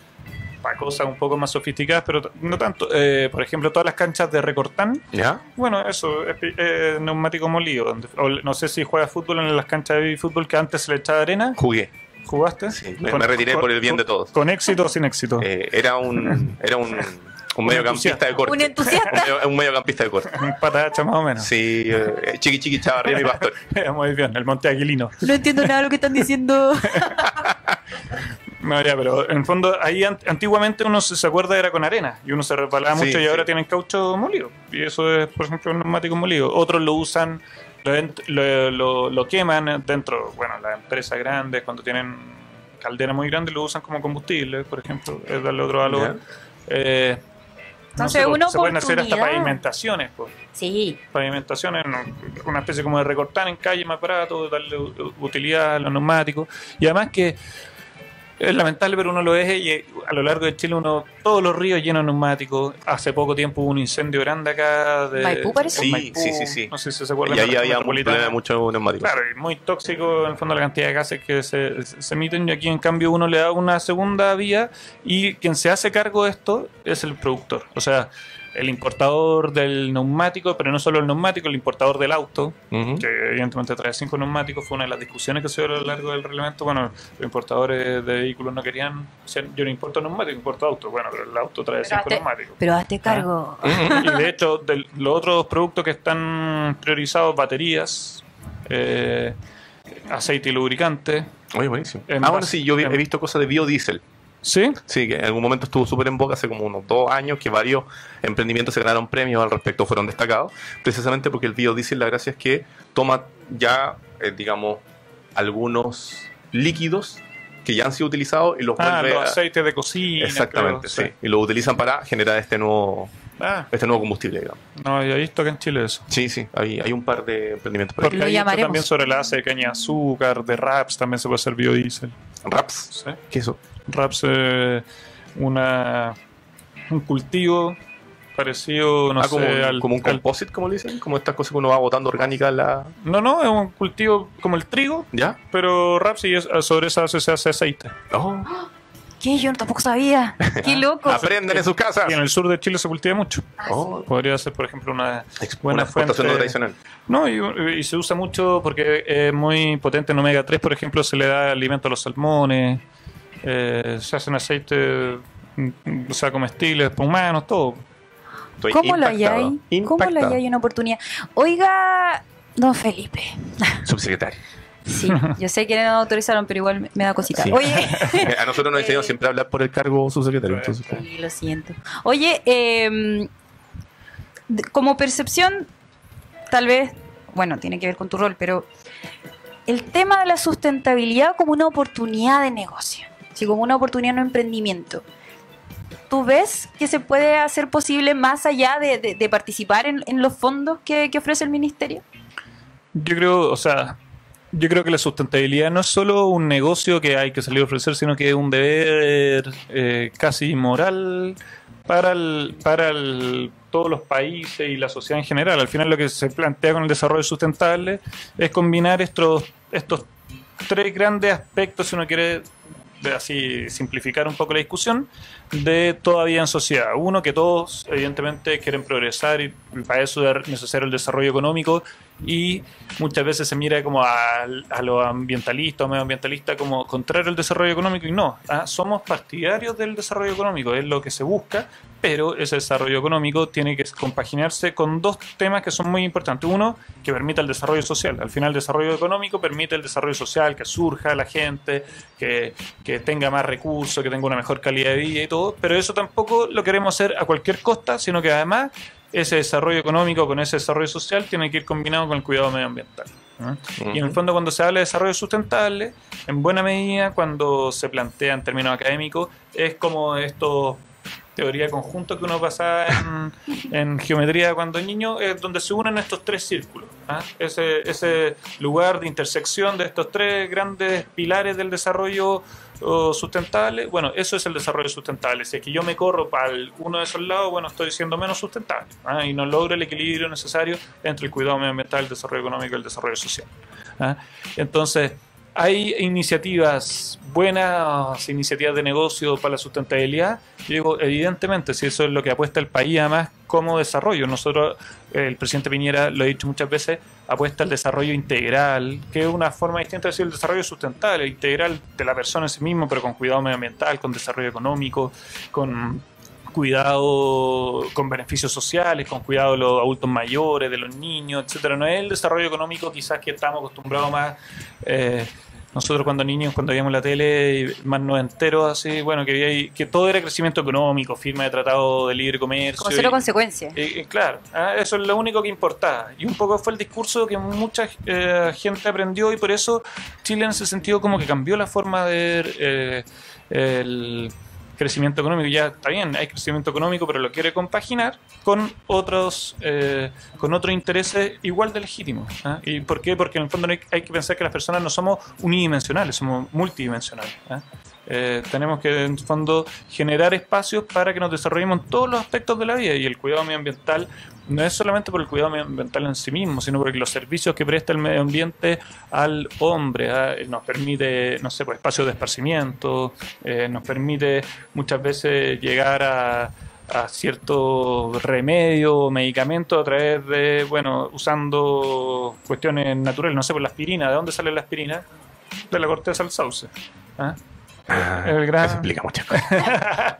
para cosas un poco más sofisticadas, pero no tanto. Eh, por ejemplo, todas las canchas de recortán, ¿Ya? bueno, eso es eh, neumático molido. donde- o no sé si juegas fútbol en las canchas de fútbol que antes se le echaba arena. Jugué. ¿Jugaste? Sí, me- me retiré por el bien de todos. ¿Con éxito o sin éxito? Eh, era un, era un, un mediocampista de corte. Un entusiasta. Un, medio- un mediocampista de corte. Un patacha más o menos. Sí, eh, chiqui chiqui chavarría mi pastor. Muy bien, el Monte Aguilino. No entiendo nada de lo que están diciendo. No, ya, pero en el fondo ahí an- antiguamente uno se, se acuerda era con arena y uno se resbalaba Sí, mucho y sí. ahora tienen caucho molido. Y eso es, por ejemplo, un neumático molido. Otros lo usan, lo, lo, lo- lo queman dentro, bueno, las empresas grandes cuando tienen calderas muy grandes lo usan como combustible, por ejemplo, es darle otro valor. Eh, no Entonces, sé, una se pueden hacer hasta pavimentaciones, pues. Sí, pavimentaciones, no, una especie como de recortar en calle más barato, darle u- utilidad a los neumáticos. Y además que Es lamentable, pero uno lo es y eh, a lo largo de Chile uno todos los ríos llenos de neumáticos. Hace poco tiempo hubo un incendio grande acá de Maipú, parece. Sí, Maipú. sí, sí, sí. No sé si se acuerdan. Y ahí de la había un problema de muchos neumáticos. Claro, y muy tóxico en el fondo la cantidad de gases que se, se emiten y aquí en cambio uno le da una segunda vía y quien se hace cargo de esto es el productor. O sea, el importador del neumático, pero no solo el neumático, el importador del auto, que evidentemente trae cinco neumáticos, fue una de las discusiones que se dio a lo largo del reglamento. Bueno, los importadores de vehículos no querían, decían, yo no importo neumático, importo auto. Bueno, pero el auto trae Pero cinco hazte, neumáticos. pero hazte cargo. Y de hecho, de los otros productos que están priorizados, baterías, eh, aceite y lubricante. Oye, buenísimo. Ah, base- sí, yo he visto cosas de biodiesel. ¿Sí? Sí, que en algún momento estuvo súper en boca hace como unos dos años que varios emprendimientos se ganaron premios al respecto, fueron destacados, precisamente porque el biodiesel, la gracia es que toma ya, eh, digamos, algunos líquidos que ya han sido utilizados y los Ah, vuelve los a- aceites de cocina. Exactamente, creo, sí. Y lo utilizan para generar este nuevo, Ah, este nuevo combustible, digamos. no había visto acá en Chile eso. Sí, sí, hay, hay un par de emprendimientos por. Porque hay también sobre la de caña de azúcar, de raps, también se puede hacer biodiesel. Raps, ¿sí? ¿qué es eso? Raps eh, una un cultivo parecido, no ah, sé, como, un- al, como un al- composite, como le dicen, como estas cosas que uno va botando orgánica la... No, no, es un cultivo como el trigo, ¿Ya? pero raps y es- sobre esa base se hace aceite. Oh, ¿Qué? Yo tampoco sabía. Qué loco. Aprenden en sus casas. Y en el sur de Chile se cultiva mucho. Oh, Podría ser, por ejemplo, una buena una exportación fuente- no tradicional. No, y, y se usa mucho porque es muy potente en omega 3, por ejemplo, se le da alimento a los salmones, eh, se hacen aceites, mm, o sea, comestibles para humanos, todo. Estoy ¿Cómo lo impactado, hay? ¿Cómo lo hay una oportunidad? Oiga, don Felipe. Subsecretario. Sí, yo sé que no autorizaron, pero igual me da cosita. Sí. Oye, A nosotros nos enseñaron Eh, siempre a hablar por el cargo subsecretario. Entonces, sí, lo siento. Oye, eh, como percepción, tal vez, bueno, tiene que ver con tu rol, pero el tema de la sustentabilidad como una oportunidad de negocio, sí, como una oportunidad de emprendimiento. ¿Tú ves que se puede hacer posible más allá de, de- de participar en, en los fondos que, que ofrece el ministerio? Yo creo, o sea, yo creo que la sustentabilidad no es solo un negocio que hay que salir a ofrecer, sino que es un deber eh, casi moral para el, para el- todos los países y la sociedad en general. Al final lo que se plantea con el desarrollo sustentable es combinar estos, estos tres grandes aspectos, si uno quiere de así simplificar un poco la discusión, de todavía en sociedad. Uno, que todos evidentemente quieren progresar y para eso es necesario el desarrollo económico y muchas veces se mira como a, a los ambientalistas o medioambientalistas como contrario al desarrollo económico y no, ah, somos partidarios del desarrollo económico, es lo que se busca, pero ese desarrollo económico tiene que compaginarse con dos temas que son muy importantes. Uno, que permita el desarrollo social. Al final el desarrollo económico permite el desarrollo social, que surja la gente, que, que tenga más recursos, que tenga una mejor calidad de vida y todo, pero eso tampoco lo queremos hacer a cualquier costa, sino que además ese desarrollo económico con ese desarrollo social tiene que ir combinado con el cuidado medioambiental. ¿no? Y en el fondo cuando se habla de desarrollo sustentable, en buena medida cuando se plantea en términos académicos, es como estos teoría conjunto que uno pasaba en, en geometría cuando niño, es donde se unen estos tres círculos. ¿ah? Ese, ese lugar de intersección de estos tres grandes pilares del desarrollo sustentable, bueno, eso es el desarrollo sustentable. Si es que yo me corro para uno de esos lados, bueno, estoy siendo menos sustentable ¿ah? y no logro el equilibrio necesario entre el cuidado medioambiental, el desarrollo económico y el desarrollo social. ¿ah? Entonces, hay iniciativas, buenas iniciativas de negocio para la sustentabilidad. Yo digo, evidentemente, si eso es lo que apuesta el país, además, como desarrollo. Nosotros, el presidente Piñera, lo he dicho muchas veces, apuesta al desarrollo integral, que es una forma distinta de decir el desarrollo sustentable, integral de la persona en sí mismo, pero con cuidado medioambiental, con desarrollo económico, con cuidado con beneficios sociales, con cuidado de los adultos mayores, de los niños, etcétera. No es el desarrollo económico quizás que estamos acostumbrados más eh, nosotros cuando niños, cuando veíamos la tele, y más noventeros, así, bueno, que, había- que todo era crecimiento económico, firma de tratado de libre comercio. Con cero consecuencias. eh, eh, claro, ah, eso es lo único que importaba. Y un poco fue el discurso que mucha eh, gente aprendió y por eso Chile en ese sentido como que cambió la forma de ver eh, el crecimiento económico. Ya está bien, hay crecimiento económico, pero lo quiere compaginar con otros eh, con otros intereses igual de legítimos. ¿ah? ¿Y por qué? Porque en el fondo hay, que pensar que las personas no somos unidimensionales, somos multidimensionales. ¿ah? Eh, tenemos que, en fondo, generar espacios para que nos desarrollemos en todos los aspectos de la vida y el cuidado medioambiental no es solamente por el cuidado medioambiental en sí mismo, sino porque los servicios que presta el medio ambiente al hombre ¿ah? nos permite, no sé, pues, espacios de esparcimiento, eh, nos permite muchas veces llegar a, a ciertos remedios o medicamentos a través de, bueno, usando cuestiones naturales, no sé, por la aspirina, ¿de dónde sale la aspirina? De la corteza del sauce. ¿ah? Ah, El gran- Eso explica muchas cosas.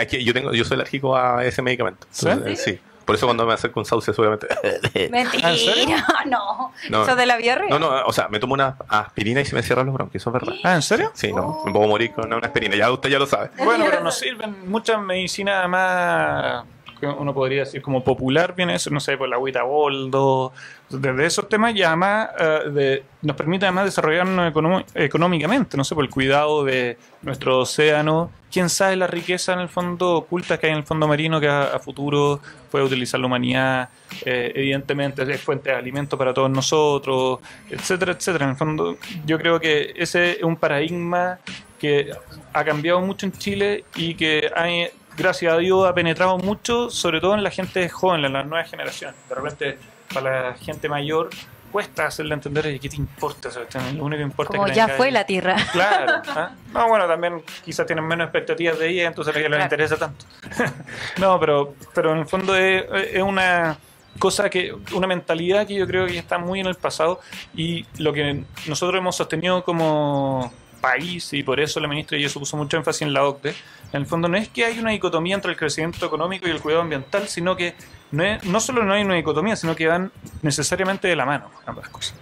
Aquí yo, tengo, yo soy alérgico a ese medicamento. ¿Sí? Eh, Sí. Por eso cuando me acerco un sauce, obviamente. Mentira, ¿Ah, en serio? no. No. Eso de la diarrea. No, no, o sea, me tomo una aspirina y se me cierran los bronquios, eso es verdad. Ah, ¿en serio? Sí, no, me puedo morir con una aspirina, ya usted ya lo sabe. Bueno, pero nos sirven muchas medicinas más, que uno podría decir como popular, viene eso, no sé, por la agüita boldo, desde esos temas y además eh, nos permite además desarrollarnos económicamente, no sé, por el cuidado de nuestro océano, quién sabe la riqueza en el fondo oculta que hay en el fondo marino que a, futuro puede utilizar la humanidad, eh, evidentemente es fuente de alimento para todos nosotros, etcétera, etcétera. En el fondo yo creo que ese es un paradigma que ha cambiado mucho en Chile y que ha, gracias a Dios ha penetrado mucho, sobre todo en la gente joven, en las nuevas generaciones. De repente, para la gente mayor, cuesta hacerle entender, "Oye, ¿qué te importa? cuestión? Lo único que importa Como es que ya fue ella". la tierra. Claro. ¿ah? No, bueno, también quizás tienen menos expectativas de ella, entonces a ella no le Claro. interesa tanto. no, pero, pero en el fondo es, es una cosa que, una mentalidad que yo creo que está muy en el pasado y lo que nosotros hemos sostenido como país y por eso la ministra y eso puso mucho énfasis en la OCDE, en el fondo no es que hay una dicotomía entre el crecimiento económico y el cuidado ambiental, sino que no, es- no solo no hay una dicotomía, sino que van necesariamente de la mano ambas cosas.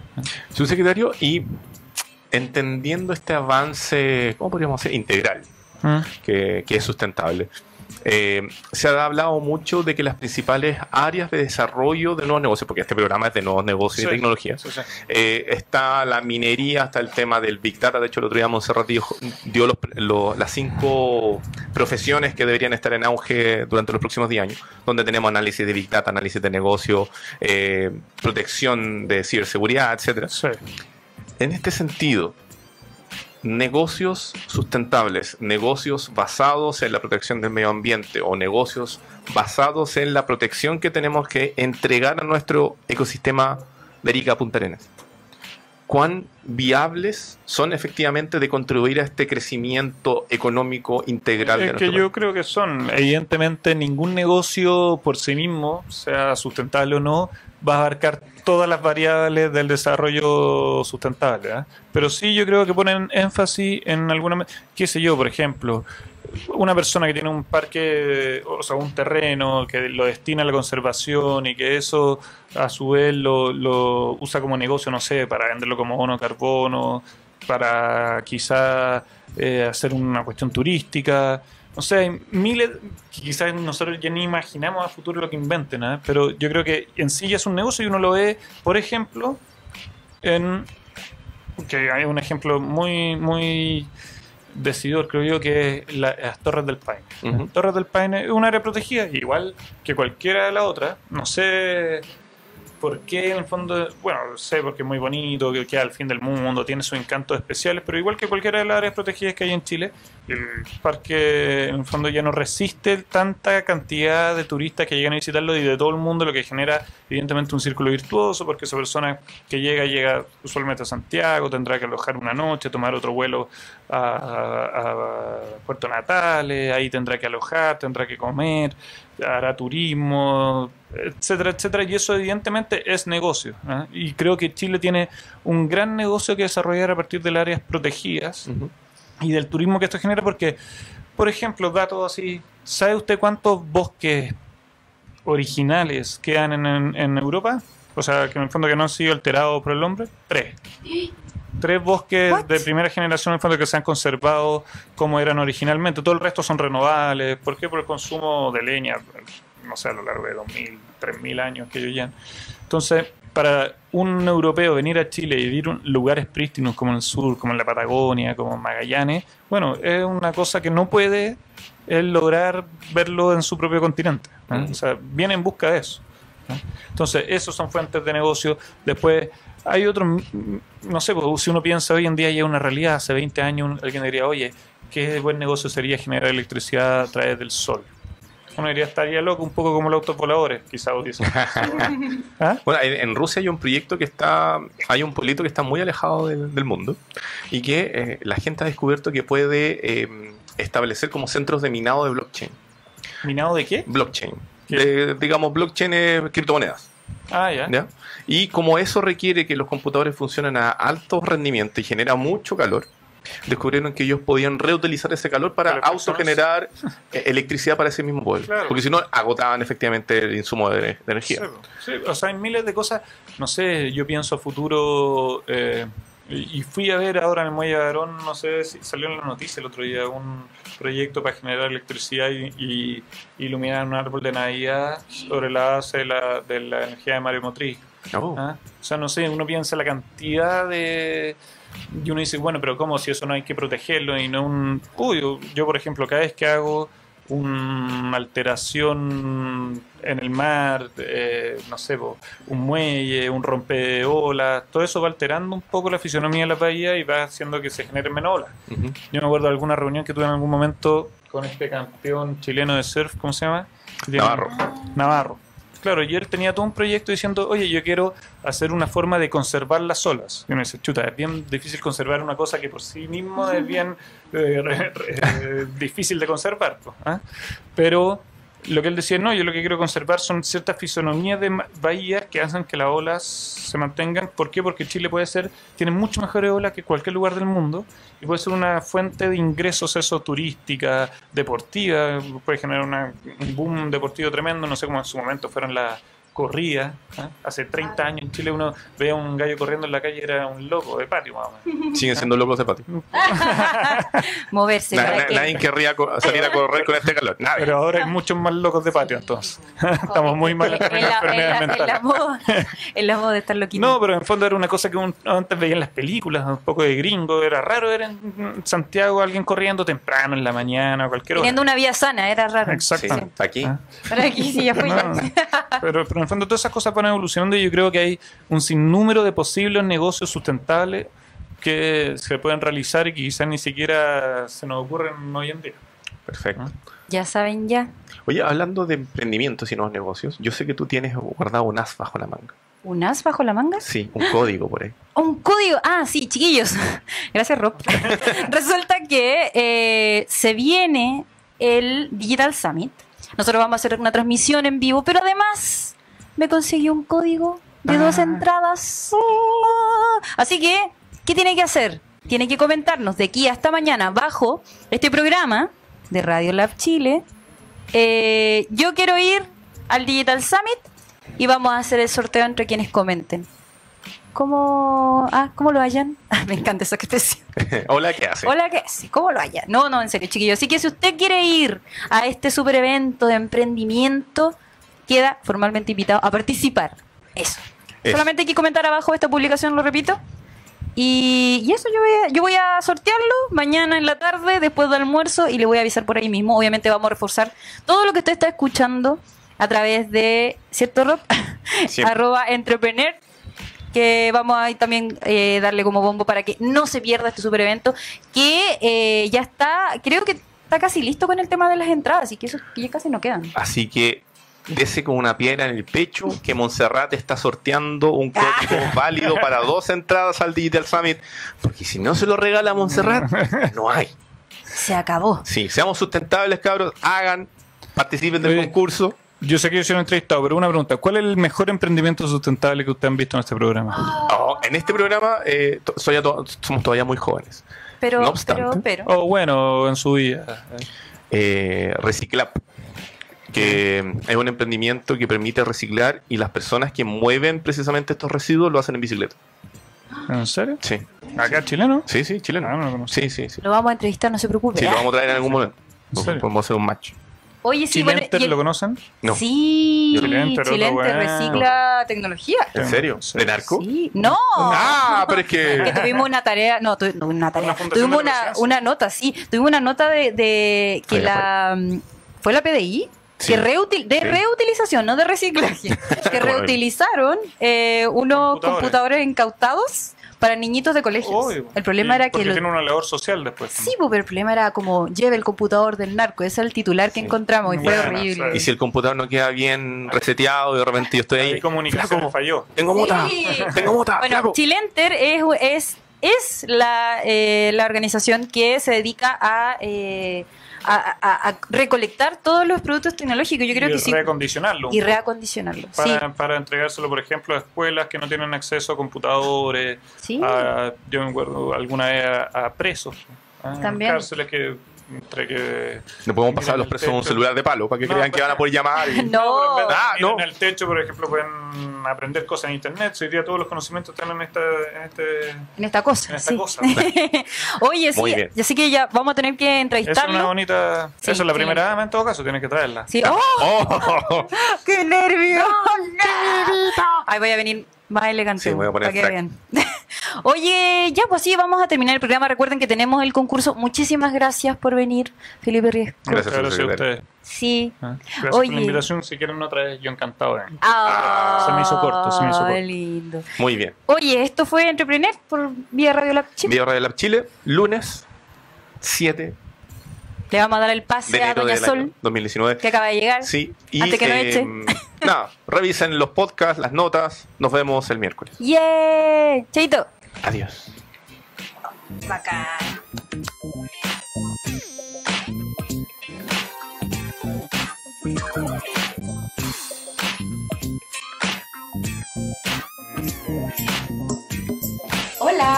Subsecretario, y entendiendo este avance, ¿cómo podríamos decir? Integral, que, que es sustentable. Eh, se ha hablado mucho de que las principales áreas de desarrollo de nuevos negocios, porque este programa es de nuevos negocios Sí. y tecnología, Sí, sí. eh, está la minería, está el tema del Big Data. De hecho, el otro día Monserrat dijo- dio los- lo- las cinco profesiones que deberían estar en auge durante los próximos 10 años, donde tenemos análisis de Big Data, análisis de negocio, eh, protección de ciberseguridad, etcétera. En este sentido, negocios sustentables, negocios basados en la protección del medio ambiente o negocios basados en la protección que tenemos que entregar a nuestro ecosistema de Arica Punta Arenas. ¿Cuán viables son efectivamente de contribuir a este crecimiento económico integral de Es que yo creo que son, evidentemente, ningún negocio por sí mismo, sea sustentable o no, va a abarcar todas las variables del desarrollo sustentable. ¿ah? Pero sí yo creo que ponen énfasis en alguna... qué sé yo, por ejemplo, una persona que tiene un parque, o sea, un terreno que lo destina a la conservación y que eso a su vez lo, lo usa como negocio, no sé, para venderlo como bono carbono, para quizá eh, hacer una cuestión turística. No sé, hay miles, quizás nosotros ya ni imaginamos a futuro lo que inventen, ¿ah? pero yo creo que en sí ya es un negocio y uno lo ve, por ejemplo, en que hay un ejemplo muy, muy decidor, creo yo, que es la- las Torres del Paine. Las Torres del Paine es un área protegida, igual que cualquiera de las otras. No sé por qué, en el fondo, bueno, sé porque es muy bonito, que queda al fin del mundo, tiene sus encantos especiales, pero igual que cualquiera de las áreas protegidas que hay en Chile, el parque, en el fondo, ya no resiste tanta cantidad de turistas que llegan a visitarlo y de todo el mundo, lo que genera, evidentemente, un círculo virtuoso, porque esa persona que llega, llega usualmente a Santiago, tendrá que alojar una noche, tomar otro vuelo a, Puerto Natales, ahí tendrá que alojar, tendrá que comer, hará turismo, etcétera, etcétera, y eso evidentemente es negocio. ¿eh? Y creo que Chile tiene un gran negocio que desarrollar a partir de las áreas protegidas y del turismo que esto genera, porque, por ejemplo, datos así, ¿sabe usted cuántos bosques originales quedan en, en- en Europa? O sea, que en el fondo que no han sido alterados por el hombre. Tres. Tres bosques What? de primera generación en el fondo que se han conservado como eran originalmente. Todo el resto son renovables. ¿Por qué? Por el consumo de leña, no sé, a lo largo de 2.000, 3.000 años que ellos ya. Entonces, para un europeo venir a Chile y vivir en lugares prístinos como en el sur, como en la Patagonia, como en Magallanes, bueno, es una cosa que no puede él lograr verlo en su propio continente. ¿eh? Mm. O sea, viene en busca de eso. Entonces, esos son fuentes de negocio. Después, hay otros, no sé, pues, si uno piensa hoy en día ya una realidad, hace 20 años un- alguien diría, oye, qué buen negocio sería generar electricidad a través del sol. Uno diría, estaría loco, un poco como los autos voladores, quizás. ¿Ah? Bueno, en, en Rusia hay un proyecto que está, hay un pueblito que está muy alejado del, del mundo y que eh, la gente ha descubierto que puede eh, establecer como centros de minado de blockchain. ¿Minado de qué? Blockchain. Digamos, blockchain es criptomonedas. Ah, ya. ¿ya? Y como eso requiere que los computadores funcionen a alto rendimiento y genera mucho calor, descubrieron que ellos podían reutilizar ese calor para autogenerar eh, electricidad para ese mismo pueblo. Claro. Porque si no, agotaban efectivamente el insumo de, de energía. Sí, sí, o sea, hay miles de cosas. No sé, yo pienso a futuro. eh, y fui a ver ahora en el Muelle de no sé si salió en la noticia el otro día, un proyecto para generar electricidad y, y iluminar un árbol de Navidad sobre la base de la, de la energía de maremotriz. Oh. ¿ah? O sea, no sé, uno piensa la cantidad de. Y uno dice, bueno, pero ¿cómo si eso no hay que protegerlo y no un. Uy, yo, por ejemplo, cada vez que hago una alteración en el mar, eh, no sé, un muelle, un rompeolas, todo eso va alterando un poco la fisonomía de la bahía y va haciendo que se generen menos olas. Yo me acuerdo de alguna reunión que tuve en algún momento con este campeón chileno de surf, ¿cómo se llama? Navarro. Navarro. Claro, y él tenía todo un proyecto diciendo, oye, yo quiero hacer una forma de conservar las olas. Y uno dice, chuta, es bien difícil conservar una cosa que por sí mismo es bien eh, eh, difícil de conservar. ¿ah? Pero lo que él decía, no, yo lo que quiero conservar son ciertas fisonomías de bahías que hacen que las olas se mantengan. ¿Por qué? Porque Chile puede ser, tiene mucho mejores olas que cualquier lugar del mundo y puede ser una fuente de ingresos, eso, turística, deportiva, puede generar una- un boom deportivo tremendo, no sé cómo en su momento fueron las corridas. ¿ah? Hace 30 años en Chile uno veía a un gallo corriendo en la calle, era un loco de patio, más o menos. Siguen siendo locos de patio. Moverse. Na- para na- que- nadie querría co- salir a correr con este calor. Nadie. Pero ahora hay muchos más locos de patio, entonces. Estamos muy mal en en la, en la- en moda, en la moda de estar loquito. No, pero en fondo era una cosa que uno antes veía en las películas, un poco de gringo. Era raro ver en Santiago alguien corriendo temprano en la mañana o cualquier hora. Teniendo una vida sana, era raro. Sí, Exactamente. aquí. Ah. Pero aquí sí ya fui. No, pero, pero en el fondo todas esas cosas van evolucionando y yo creo que hay un sinnúmero de posibles negocios sustentables que se pueden realizar y que quizás ni siquiera se nos ocurren hoy en día. Perfecto. Ya saben ya. Oye, hablando de emprendimientos y nuevos negocios, yo sé que tú tienes guardado un as bajo la manga. ¿Un as bajo la manga? Sí, un código por ahí. Un código. Ah, sí, chiquillos. Gracias, Rob. Resulta que eh, se viene el Digital Summit. Nosotros vamos a hacer una transmisión en vivo, pero además me conseguí un código de dos Ah. entradas. Ah. Así que, ¿qué tiene que hacer? Tiene que comentarnos de aquí hasta mañana bajo este programa de Radio Lab Chile. eh, yo quiero ir al Digital Summit y vamos a hacer el sorteo entre quienes comenten. ¿Cómo, ah, ¿cómo lo hayan? Me encanta esa expresión. Hola, ¿qué hace? Hola, ¿qué? Sí, ¿Cómo lo hayan? No, no, en serio, chiquillos. Así que si usted quiere ir a este super evento de emprendimiento, queda formalmente invitado a participar. Eso. Eso. Solamente hay que comentar abajo esta publicación, lo repito. Y, y eso yo voy, a, yo voy a sortearlo mañana en la tarde, después del almuerzo, y le voy a avisar por ahí mismo. Obviamente vamos a reforzar todo lo que usted está escuchando a través de, ¿cierto, Rob? Arroba entrepreneur, que vamos a también eh, darle como bombo para que no se pierda este super evento, que eh, ya está, creo que está casi listo con el tema de las entradas, y que eso ya casi no quedan. Así que dese con una piedra en el pecho que Montserrat está sorteando un código válido para dos entradas al Digital Summit. Porque si no se lo regala a Montserrat, no hay. Se acabó. Sí, seamos sustentables, cabros. Hagan, participen del Oye. concurso. Yo sé que yo soy un entrevistado, pero una pregunta. ¿Cuál es el mejor emprendimiento sustentable que ustedes han visto en este programa? Oh, en este programa eh, to- soy a to- somos todavía muy jóvenes. Pero, No obstante. pero, pero. O bueno, en su vida. Eh, Reciclap, que es un emprendimiento que permite reciclar y las personas que mueven precisamente estos residuos lo hacen en bicicleta. ¿En serio? Sí, ¿Acá chileno? sí, sí, chileno. Ah, no lo. Sí, sí, sí. Lo vamos a entrevistar, no se preocupe. Sí, lo ¿ah? vamos a traer en algún momento. Podemos hacer un match. Oye, sí, ¿Chilenter y el- lo conocen? No. Sí, Chilenter, Chilenter recicla tecnología. ¿En serio? ¿De narco? Sí, no. Ah, pero es que que. tuvimos una tarea, no, tu- no, una tarea, Una tuvimos una, una nota, sí, tuvimos una nota de, de que la, mm, fue la PDI, Sí. que reutil- de Sí. reutilización, no de reciclaje, que reutilizaron eh, unos Computadores. computadores incautados para niñitos de colegios. Obvio. el problema Y era que... Porque lo- tiene una labor social después. Sí, pero el problema era como lleve el computador del narco. Ese es el titular que Sí. encontramos y fue Bueno, horrible. o sea, Y si el computador no queda bien reseteado y de repente yo estoy ahí. Ahí comunicación falló. Tengo mota. Sí. Tengo mota. Bueno. Chilenter es, es, es la, eh, la organización que se dedica a, eh, a, a- a recolectar todos los productos tecnológicos. Yo creo y que sí. reacondicionarlo. Y reacondicionarlos. Sí, para, entregárselo, por ejemplo, a escuelas que no tienen acceso a computadores, sí. a, yo me acuerdo alguna vez a, presos, a También. cárceles que entre que Le podemos pasar a los presos un celular de palo para que No, crean que van a poder llamar. y- No. pero en Ah, no. en el techo, por ejemplo, pueden aprender cosas en internet. Hoy día todos los conocimientos están en esta, en este, En esta cosa. en esta sí. cosa. Oye, sí. bien. Así que ya vamos a tener que Es una entrevistarlo. bonita. Sí, eso es la primera dama en todo caso, tienes que traerla. Sí. ¡Oh! ¡Oh! ¡Qué nervio! Ahí voy a venir más elegante. Sí, voy a poner para que vean. Oye, ya pues sí, vamos a terminar el programa. Recuerden que tenemos el concurso. Muchísimas gracias por venir, Felipe Riesco. Gracias, Gracias a ustedes. Sí. ¿eh? Gracias Oye. por la invitación. Si quieren otra vez, yo encantado. ¿eh? Ah, se me hizo corto, se me hizo corto. lindo. Muy bien. Oye, esto fue Entrepreneur por vía Radio Lab Chip. Video Radio Lab Chile, lunes 7 Le vamos a dar el de pase a enero Doña Sol, año 2019. que acaba de llegar. Sí, y Antes que eh, eche. nada, revisen los podcasts, las notas. Nos vemos el miércoles. ¡Yeah! Chaito. Adiós. Bacán.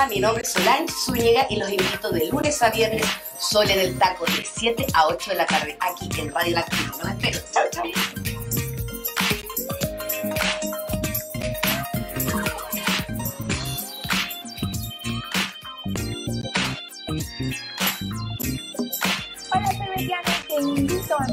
Mi nombre es Solange Zúñiga y los invito de lunes a viernes, Sole del Taco, de 7 a 8 de la tarde, aquí en Radio Latino. Los espero. Chao, chao. Hola, soy Mariana te invito